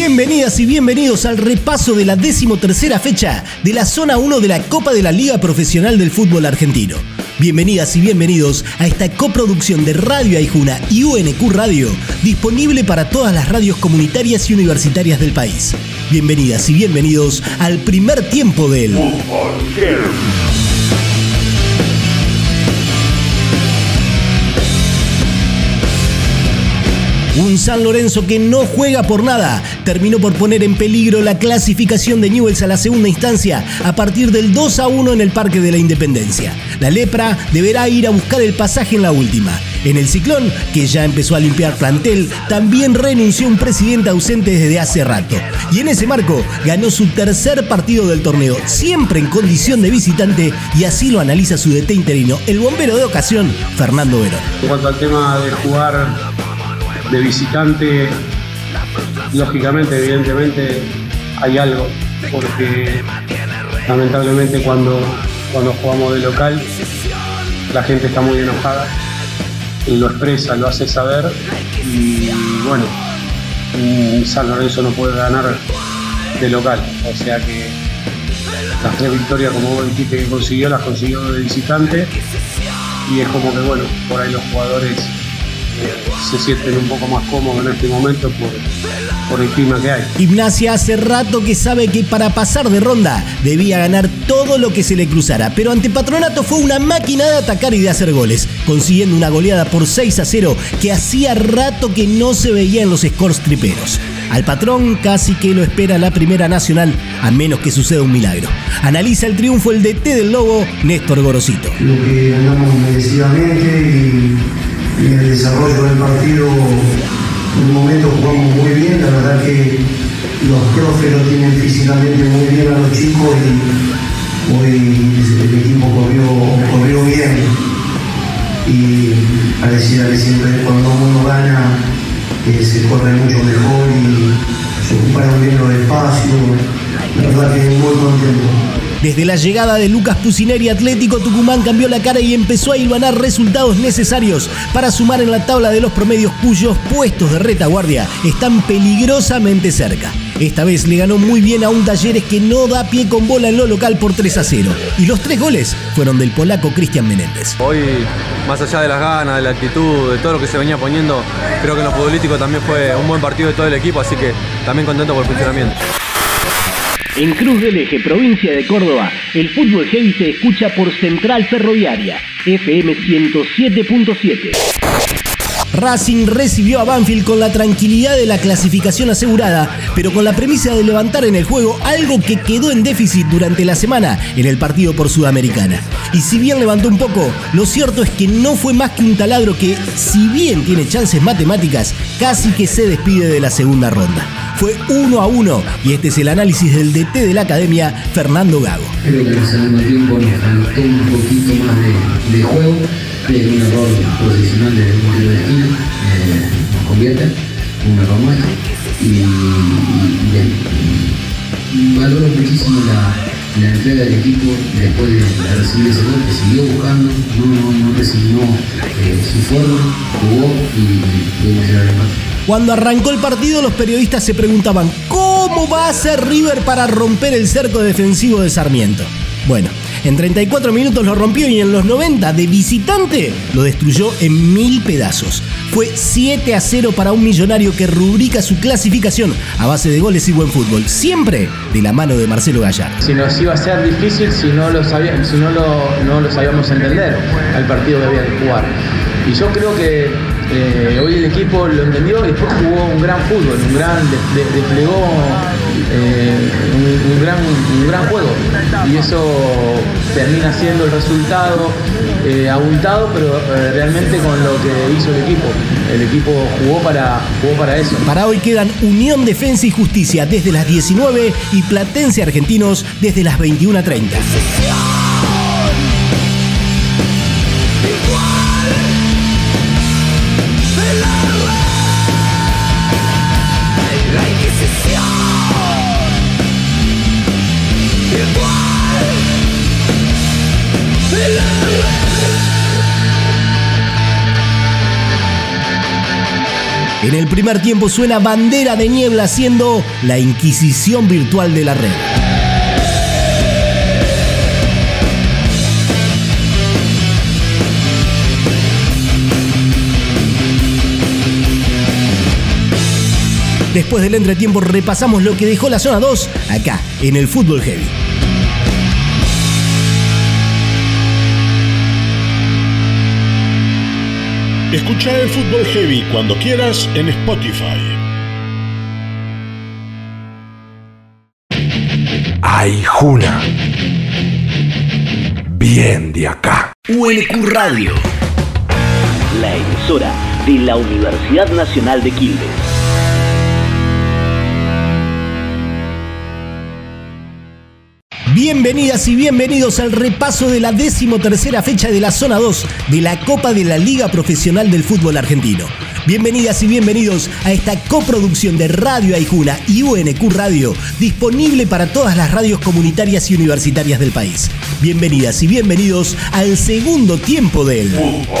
Bienvenidas y bienvenidos al repaso de la decimotercera fecha de la Zona 1 de la Copa de la Liga Profesional del Fútbol Argentino. Bienvenidas y bienvenidos a esta coproducción de Radio Aijuna y UNQ Radio, disponible para todas las radios comunitarias y universitarias del país. Bienvenidas y bienvenidos al primer tiempo del Un San Lorenzo que no juega por nada terminó por poner en peligro la clasificación de Newells a la segunda instancia a partir del 2 a 1 en el Parque de la Independencia. La lepra deberá ir a buscar el pasaje en la última. En el ciclón, que ya empezó a limpiar plantel, también renunció un presidente ausente desde hace rato. Y en ese marco ganó su tercer partido del torneo, siempre en condición de visitante, y así lo analiza su DT interino, el bombero de ocasión, Fernando Verón. En cuanto al tema de jugar de visitante, lógicamente, evidentemente, hay algo, porque lamentablemente cuando, cuando jugamos de local, la gente está muy enojada, lo expresa, lo hace saber, y bueno, San Lorenzo no puede ganar de local, o sea que las tres victorias, como vos dijiste que consiguió, las consiguió de visitante, y es como que bueno, por ahí los jugadores se sienten un poco más cómodos en este momento por, por el clima que hay. Gimnasia hace rato que sabe que para pasar de ronda debía ganar todo lo que se le cruzara, pero ante Patronato fue una máquina de atacar y de hacer goles, consiguiendo una goleada por 6 a 0 que hacía rato que no se veía en los scores triperos. Al patrón casi que lo espera la Primera Nacional, a menos que suceda un milagro. Analiza el triunfo el DT del Lobo, Néstor Gorosito. Lo que ganamos merecidamente y en el desarrollo del partido en un momento jugamos muy bien, la verdad que los profes lo tienen físicamente muy bien a los chicos y hoy el equipo corrió, bien y pareciera que siempre cuando uno gana eh, se corre mucho mejor y se ocuparon bien los espacios, la verdad que muy contento. Desde la llegada de Lucas Pusineri, Atlético Tucumán cambió la cara y empezó a hilvanar resultados necesarios para sumar en la tabla de los promedios cuyos puestos de retaguardia están peligrosamente cerca. Esta vez le ganó muy bien a un Talleres que no da pie con bola en lo local por 3 a 0. Y los tres goles fueron del polaco Cristian Menéndez. Hoy, más allá de las ganas, de la actitud, de todo lo que se venía poniendo, creo que en lo futbolístico también fue un buen partido de todo el equipo, así que también contento por el funcionamiento. En Cruz del Eje, provincia de Córdoba, el fútbol heavy se escucha por Central Ferroviaria, FM 107.7. Racing recibió a Banfield con la tranquilidad de la clasificación asegurada, pero con la premisa de levantar en el juego algo que quedó en déficit durante la semana en el partido por Sudamericana. Y si bien levantó un poco, lo cierto es que no fue más que un taladro que, si bien tiene chances matemáticas, casi que se despide de la segunda ronda fue uno a uno y este es el análisis del DT de la academia, Fernando Gago. Creo que en el segundo tiempo nos faltó un poquito más de, juego, pero un error posicional de un tiro de esquina, eh, nos convierte, un error nuestro y, valoro muchísimo la, entrega del equipo después de, recibir ese gol, que siguió buscando, no, no, resignó eh, su forma, jugó y pudimos llegar al empate. Cuando arrancó el partido, los periodistas se preguntaban, ¿cómo va a ser River para romper el cerco defensivo de Sarmiento? Bueno, en 34 minutos lo rompió y en los 90 de visitante lo destruyó en mil pedazos. Fue 7 a 0 para un millonario que rubrica su clasificación a base de goles y buen fútbol, siempre de la mano de Marcelo Gallardo. Si nos iba a ser difícil si no lo, sabíamos, si no lo, no lo sabíamos entender al partido que había que jugar. Y yo creo que eh, hoy el equipo lo entendió y después jugó un gran fútbol, un gran desplegó eh, un, gran, un gran juego. Y eso termina siendo el resultado eh, abultado, pero realmente con lo que hizo el equipo. El equipo jugó para, jugó para eso. Para hoy quedan Unión Defensa y Justicia desde las 19 y Platense Argentinos desde las 21.30. En el primer tiempo suena bandera de niebla siendo la Inquisición virtual de la red. Después del entretiempo repasamos lo que dejó la zona 2 acá, en el fútbol heavy. Escucha el fútbol heavy cuando quieras en Spotify. Ay, Juna. Bien de acá. UNQ Radio. La emisora de la Universidad Nacional de Quilmes. Bienvenidas y bienvenidos al repaso de la decimotercera fecha de la zona 2 de la Copa de la Liga Profesional del Fútbol Argentino. Bienvenidas y bienvenidos a esta coproducción de Radio Aijuna y UNQ Radio, disponible para todas las radios comunitarias y universitarias del país. Bienvenidas y bienvenidos al segundo tiempo del Fútbol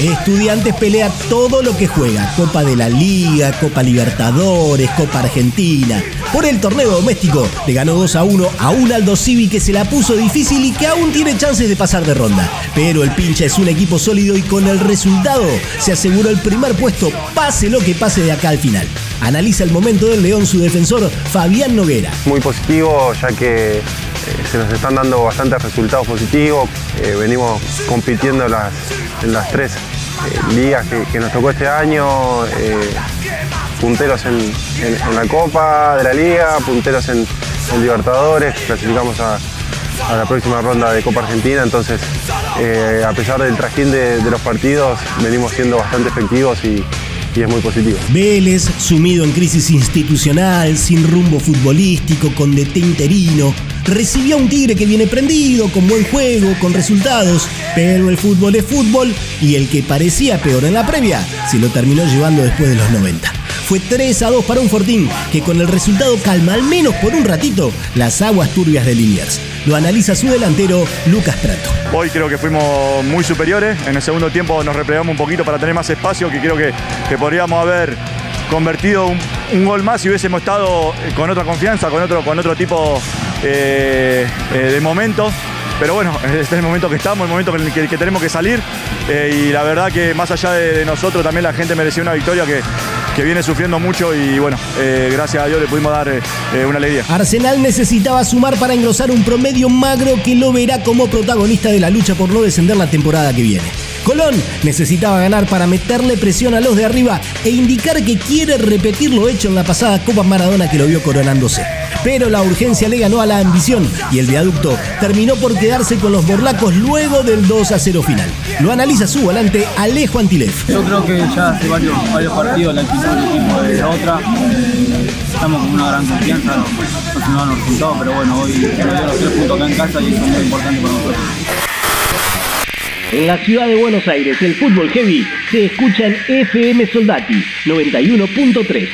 Estudiantes pelea todo lo que juega. Copa de la Liga, Copa Libertadores, Copa Argentina. Por el torneo doméstico le ganó 2 a 1 a un Aldo Civi que se la puso difícil y que aún tiene chances de pasar de ronda. Pero el pincha es un equipo sólido y con el resultado se aseguró el primer puesto, pase lo que pase de acá al final. Analiza el momento del León su defensor Fabián Noguera. Muy positivo ya que se nos están dando bastantes resultados positivos. Eh, venimos compitiendo las, en las tres eh, ligas que, nos tocó este año, eh, punteros en, la Copa de la Liga, punteros en, Libertadores, clasificamos a, la próxima ronda de Copa Argentina, entonces eh, a pesar del trajín de, los partidos venimos siendo bastante efectivos y, y es muy positivo. Vélez, sumido en crisis institucional, sin rumbo futbolístico, con DT interino, recibió a un Tigre que viene prendido, con buen juego, con resultados, pero el fútbol es fútbol y el que parecía peor en la previa se lo terminó llevando después de los 90. Fue 3 a 2 para un Fortín que con el resultado calma al menos por un ratito las aguas turbias de Liniers. Lo analiza su delantero Lucas Prato. Hoy creo que fuimos muy superiores. En el segundo tiempo nos replegamos un poquito para tener más espacio, que creo que, que podríamos haber convertido un, gol más y hubiésemos estado con otra confianza, con otro, con otro tipo eh, eh, de momento. Pero bueno, este es el momento que estamos, el momento en el que, tenemos que salir. y la verdad que más allá de, nosotros también la gente mereció una victoria que, que viene sufriendo mucho y bueno, gracias a Dios le pudimos dar una alegría. Arsenal necesitaba sumar para engrosar un promedio magro que lo verá como protagonista de la lucha por no descender la temporada que viene. Colón necesitaba ganar para meterle presión a los de arriba e indicar que quiere repetir lo hecho en la pasada Copa Maradona que lo vio coronándose. Pero la urgencia le ganó a la ambición y el viaducto terminó por quedarse con los borlacos luego del 2 a 0 final. Lo analiza su volante Alejo Antilef. Yo creo que ya hace varios, partidos la actitud del equipo de otra. Estamos con una gran confianza, no, no nos los resultados, pero bueno, hoy los tres puntos acá en casa y eso es muy importante para nosotros. En la ciudad de Buenos Aires, el fútbol heavy se escucha en FM Soldati 91.3.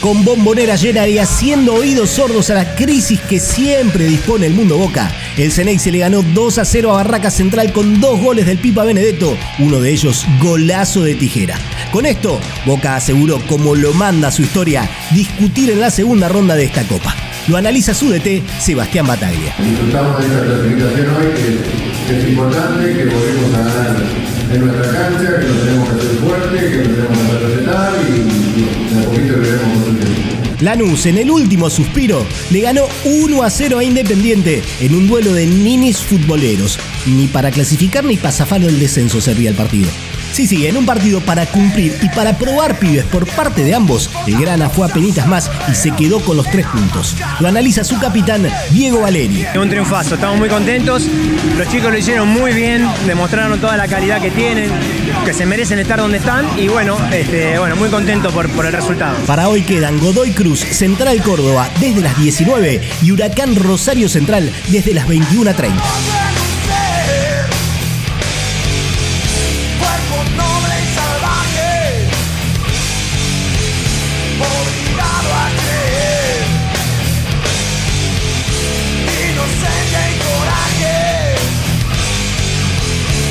Con bombonera llena y haciendo oídos sordos a la crisis que siempre dispone el mundo Boca, el Ceney se le ganó 2 a 0 a Barraca Central con dos goles del Pipa Benedetto, uno de ellos golazo de tijera. Con esto, Boca aseguró, como lo manda su historia, discutir en la segunda ronda de esta copa. Lo analiza su DT, Sebastián Bataglia. Disfrutamos de esta clasificación hoy, que, es importante, que volvemos a ganar en nuestra cancha, que nos tenemos que hacer fuerte, que nos tenemos que hacer respetar y, y a poquito veremos Lanús en el último suspiro le ganó 1 a 0 a Independiente en un duelo de ninis futboleros. Ni para clasificar ni para zafar el descenso servía el partido. Sí, sí, en un partido para cumplir y para probar pibes por parte de ambos, el Grana fue a penitas más y se quedó con los tres puntos. Lo analiza su capitán, Diego Valeri. Un triunfazo, estamos muy contentos. Los chicos lo hicieron muy bien, demostraron toda la calidad que tienen, que se merecen estar donde están y bueno, este, bueno muy contentos por, por el resultado. Para hoy quedan Godoy Cruz, Central Córdoba desde las 19 y Huracán Rosario Central desde las 21.30.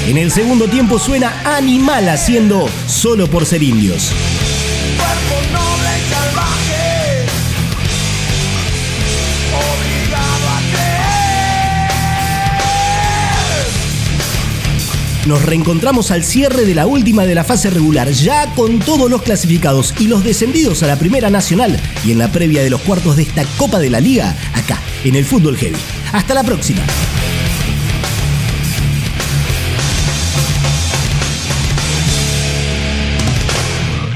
En el segundo tiempo suena Animal haciendo Solo por ser indios. Nos reencontramos al cierre de la última de la fase regular, ya con todos los clasificados y los descendidos a la Primera Nacional y en la previa de los cuartos de esta Copa de la Liga, acá, en el Fútbol Heavy. Hasta la próxima.